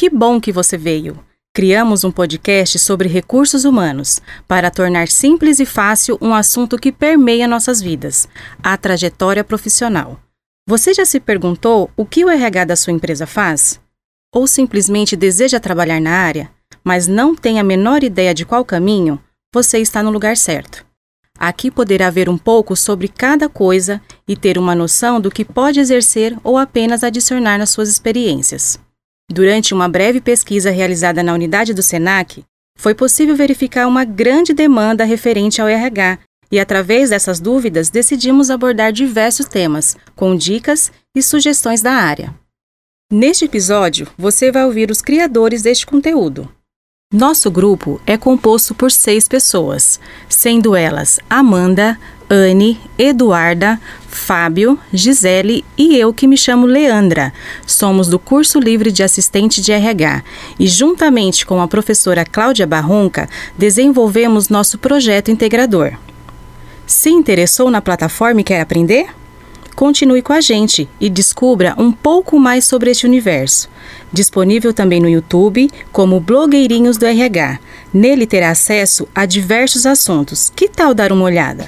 Que bom que você veio! Criamos um podcast sobre recursos humanos para tornar simples e fácil um assunto que permeia nossas vidas, a trajetória profissional. Você já se perguntou o que o RH da sua empresa faz? Ou simplesmente deseja trabalhar na área, mas não tem a menor ideia de qual caminho? Você está no lugar certo. Aqui poderá ver um pouco sobre cada coisa e ter uma noção do que pode exercer ou apenas adicionar nas suas experiências. Durante uma breve pesquisa realizada na unidade do SENAC, foi possível verificar uma grande demanda referente ao RH e, através dessas dúvidas, decidimos abordar diversos temas, com dicas e sugestões da área. Neste episódio, você vai ouvir os criadores deste conteúdo. Nosso grupo é composto por seis pessoas, sendo elas Amanda, Anne, Eduarda, Fábio, Gisele e eu que me chamo Leandra. Somos do curso livre de assistente de RH e, juntamente com a professora Cláudia Barronca, desenvolvemos nosso projeto integrador. Se interessou na plataforma e quer aprender? Continue com a gente e descubra um pouco mais sobre este universo. Disponível também no YouTube como Blogueirinhos do RH. Nele terá acesso a diversos assuntos. Que tal dar uma olhada?